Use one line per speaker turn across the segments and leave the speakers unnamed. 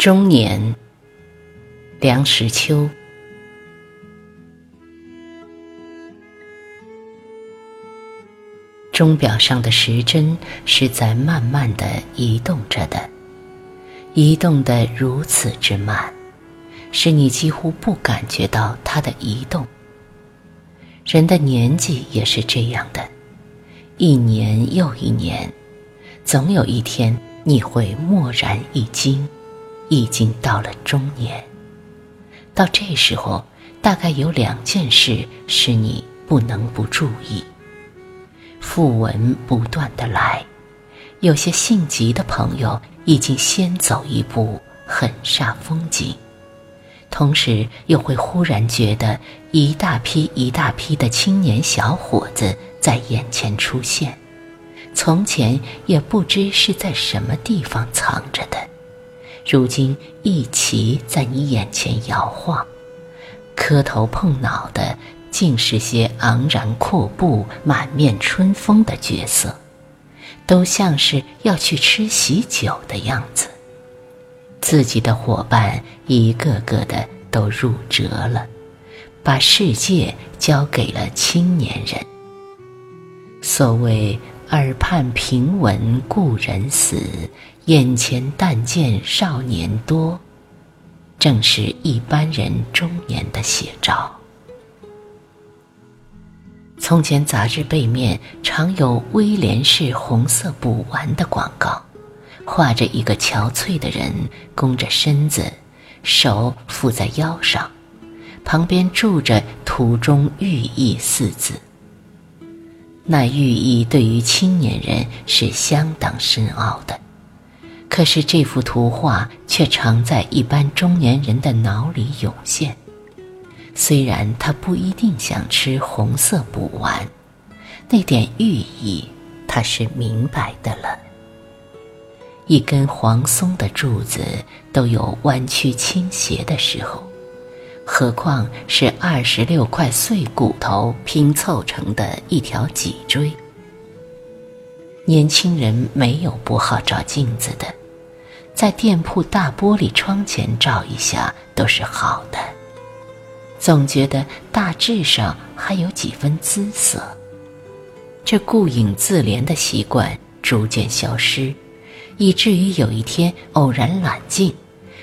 中年，梁实秋。钟表上的时针是在慢慢的移动着的，移动的如此之慢，使你几乎不感觉到它的移动。人的年纪也是这样的，一年又一年，总有一天你会蓦然一惊。已经到了中年，到这时候，大概有两件事是你不能不注意。讣文不断的来，有些性急的朋友已经先走一步，很煞风景；同时又会忽然觉得一大批一大批的青年小伙子在眼前出现，从前也不知是在什么地方藏着的。如今一齐在你眼前摇晃，磕头碰脑的，竟是些昂然阔步、满面春风的角色，都像是要去吃喜酒的样子。自己的伙伴一个个的都入辙了，把世界交给了青年人。所谓耳畔平闻故人死。眼前但见少年多，正是一般人中年的写照。从前杂志背面常有威廉士红色补丸的广告，画着一个憔悴的人弓着身子，手负在腰上，旁边住着“图中寓意”四字。那寓意对于青年人是相当深奥的。可是这幅图画却常在一般中年人的脑里涌现。虽然他不一定想吃红色补丸，那点寓意他是明白的了。一根黄松的柱子都有弯曲倾斜的时候，何况是二十六块碎骨头拼凑成的一条脊椎？年轻人没有不好照镜子的。在店铺大玻璃窗前照一下都是好的，总觉得大致上还有几分姿色。这顾影自怜的习惯逐渐消失，以至于有一天偶然揽镜，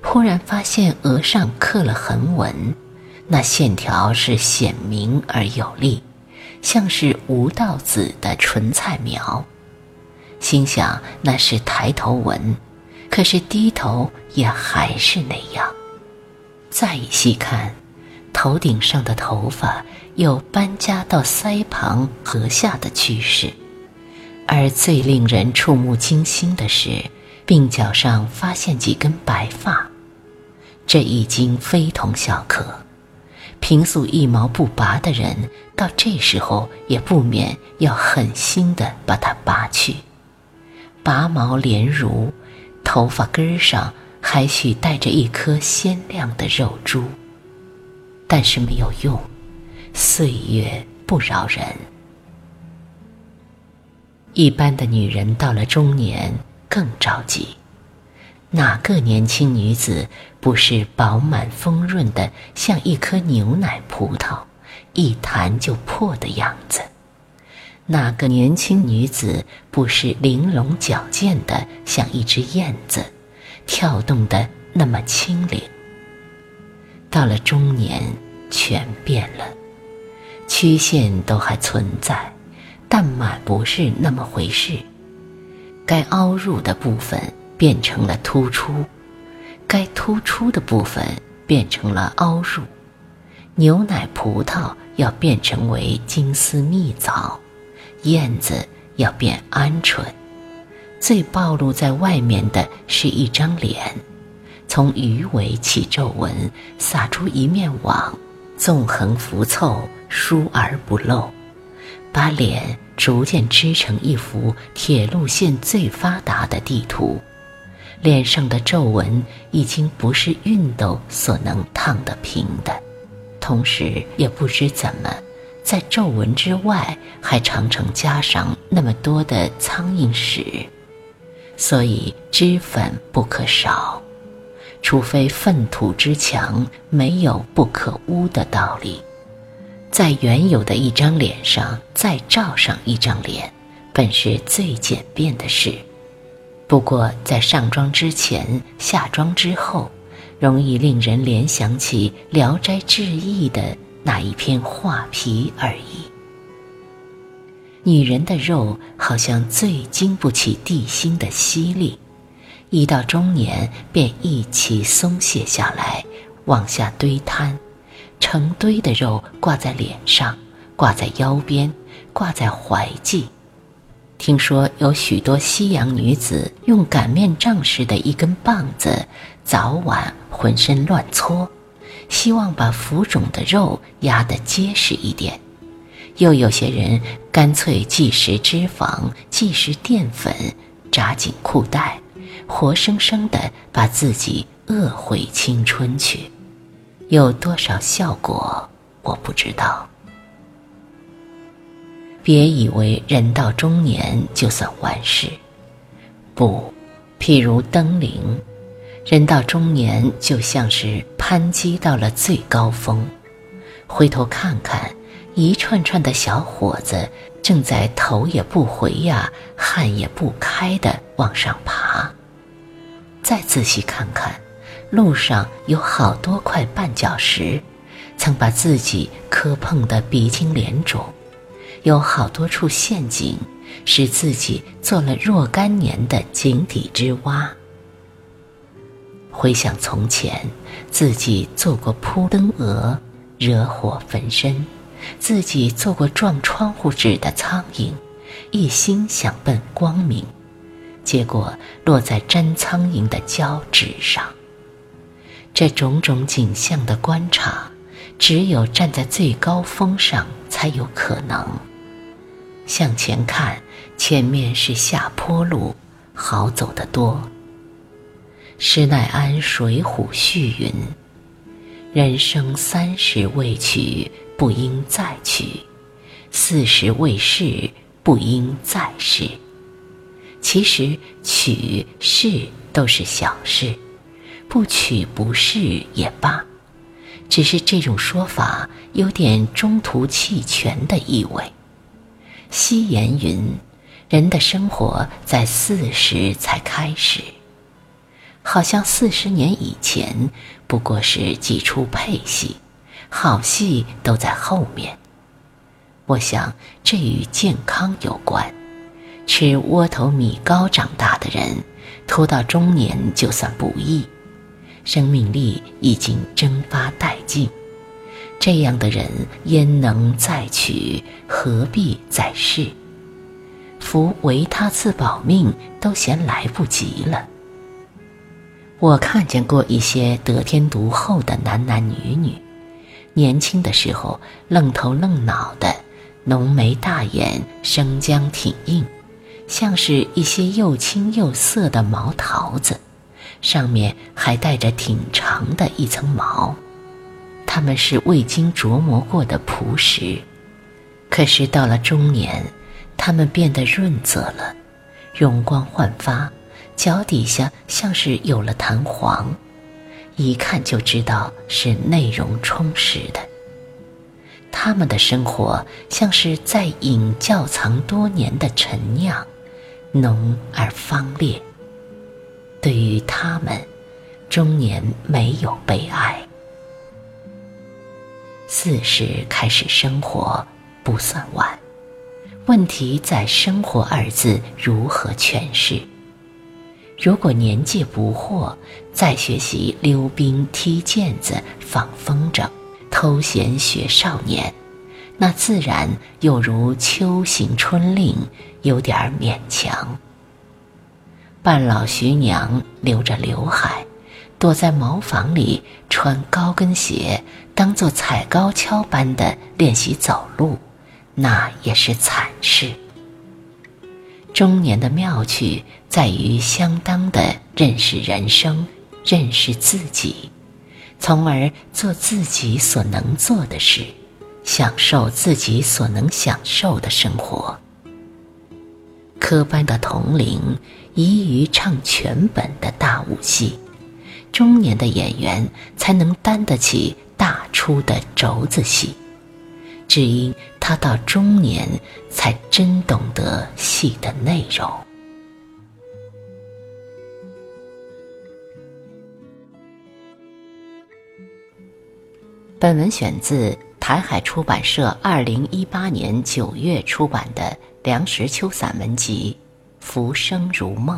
忽然发现额上刻了横纹，那线条是显明而有力，像是吴道子的纯菜苗。心想那是抬头纹。可是低头也还是那样。再细看，头顶上的头发有搬家到腮旁颌下的趋势，而最令人触目惊心的是，鬓角上发现几根白发，这已经非同小可。平素一毛不拔的人，到这时候也不免要狠心的把它拔去，拔毛连如。头发根上还许带着一颗鲜亮的肉珠，但是没有用，岁月不饶人。一般的女人到了中年更着急，哪个年轻女子不是饱满丰润的，像一颗牛奶葡萄，一弹就破的样子？哪个年轻女子不是玲珑矫健的，像一只燕子，跳动的那么轻灵？到了中年，全变了，曲线都还存在，但满不是那么回事。该凹入的部分变成了突出，该突出的部分变成了凹入。牛奶葡萄要变成为金丝蜜枣。燕子要变鹌鹑，最暴露在外面的是一张脸，从鱼尾起皱纹，撒出一面网，纵横浮凑，疏而不漏，把脸逐渐织成一幅铁路线最发达的地图。脸上的皱纹已经不是熨斗所能烫得平的，同时也不知怎么。在皱纹之外，还常常加上那么多的苍蝇屎，所以脂粉不可少。除非粪土之墙没有不可污的道理，在原有的一张脸上再罩上一张脸，本是最简便的事。不过在上妆之前、下妆之后，容易令人联想起《聊斋志异》的那一片画皮而已。女人的肉好像最经不起地心的吸力。一到中年，便一起松懈下来，往下堆摊，成堆的肉挂在脸上，挂在腰边，挂在怀际。听说有许多西洋女子用擀面杖似的一根棒子，早晚浑身乱搓，希望把浮肿的肉压得结实一点。又有些人干脆忌食脂肪，忌食淀粉，扎紧裤带。活生生的把自己饿回青春去，有多少效果我不知道。别以为人到中年就算完事，不，譬如登临，人到中年就像是攀击到了最高峰，回头看看，一串串的小伙子正在头也不回呀，汗也不开的往上爬。再仔细看看，路上有好多块绊脚石，曾把自己磕碰得鼻青脸肿；有好多处陷阱，使自己做了若干年的井底之蛙。回想从前，自己做过扑灯蛾，惹火焚身；自己做过撞窗户纸的苍蝇，一心想奔光明。结果落在粘苍蝇的胶纸上。这种种景象的观察，只有站在最高峰上才有可能。向前看，前面是下坡路，好走得多。施耐庵《水浒》序云：“人生三十未娶，不应再娶；四十未仕，不应再仕。”其实娶是都是小事，不娶不是也罢，只是这种说法有点中途弃权的意味。西言云：“人的生活在四十才开始，好像四十年以前不过是几出配戏，好戏都在后面。”我想这与健康有关。吃窝头米糕长大的人，拖到中年就算不易，生命力已经蒸发殆尽。这样的人焉能再娶？何必再试？夫为他自保命，都嫌来不及了。我看见过一些得天独厚的男男女女，年轻的时候愣头愣脑的，浓眉大眼，生姜挺硬。像是一些又青又涩的毛桃子，上面还带着挺长的一层毛，他们是未经琢磨过的朴实。可是到了中年，他们变得润泽了，容光焕发，脚底下像是有了弹簧，一看就知道是内容充实的。他们的生活像是在饮窖藏多年的陈酿。浓而芳烈。对于他们，中年没有悲哀。四十开始生活不算晚，问题在“生活”二字如何诠释。如果年纪不惑，再学习溜冰、踢毽子、放风筝、偷闲学少年。那自然又如秋行春令，有点勉强。半老徐娘留着刘海，躲在茅房里穿高跟鞋，当做踩高跷般的练习走路，那也是惨事。中年的妙趣在于相当的认识人生，认识自己，从而做自己所能做的事。享受自己所能享受的生活。科班的统领宜于唱全本的大武戏，中年的演员才能担得起大出的轴子戏，只因他到中年才真懂得戏的内容。本文选自台海出版社二零一八年九月出版的梁实秋散文集《浮生如梦》。